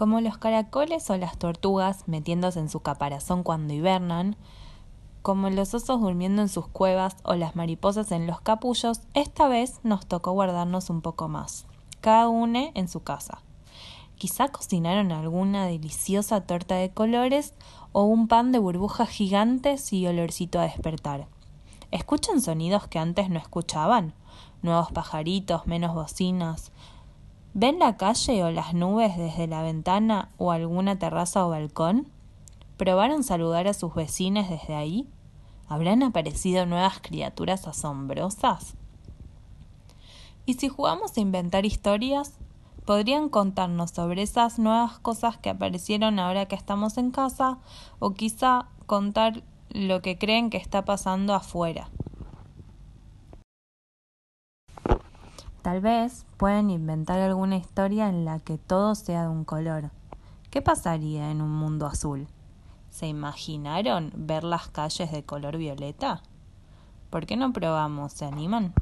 Como los caracoles o las tortugas metiéndose en su caparazón cuando hibernan, como los osos durmiendo en sus cuevas o las mariposas en los capullos, esta vez nos tocó guardarnos un poco más, cada uno en su casa. Quizá cocinaron alguna deliciosa torta de colores o un pan de burbujas gigantes y olorcito a despertar. ¿Escuchan sonidos que antes no escuchaban? Nuevos pajaritos, menos bocinas, ¿Ven la calle o las nubes desde la ventana o alguna terraza o balcón? ¿Probaron saludar a sus vecinos desde ahí? ¿Habrán aparecido nuevas criaturas asombrosas? ¿Y si jugamos a inventar historias? ¿Podrían contarnos sobre esas nuevas cosas que aparecieron ahora que estamos en casa? ¿O quizá contar lo que creen que está pasando afuera? Tal vez pueden inventar alguna historia en la que todo sea de un color. ¿Qué pasaría en un mundo azul? ¿Se imaginaron ver las calles de color violeta? ¿Por qué no probamos? ¿Se animan?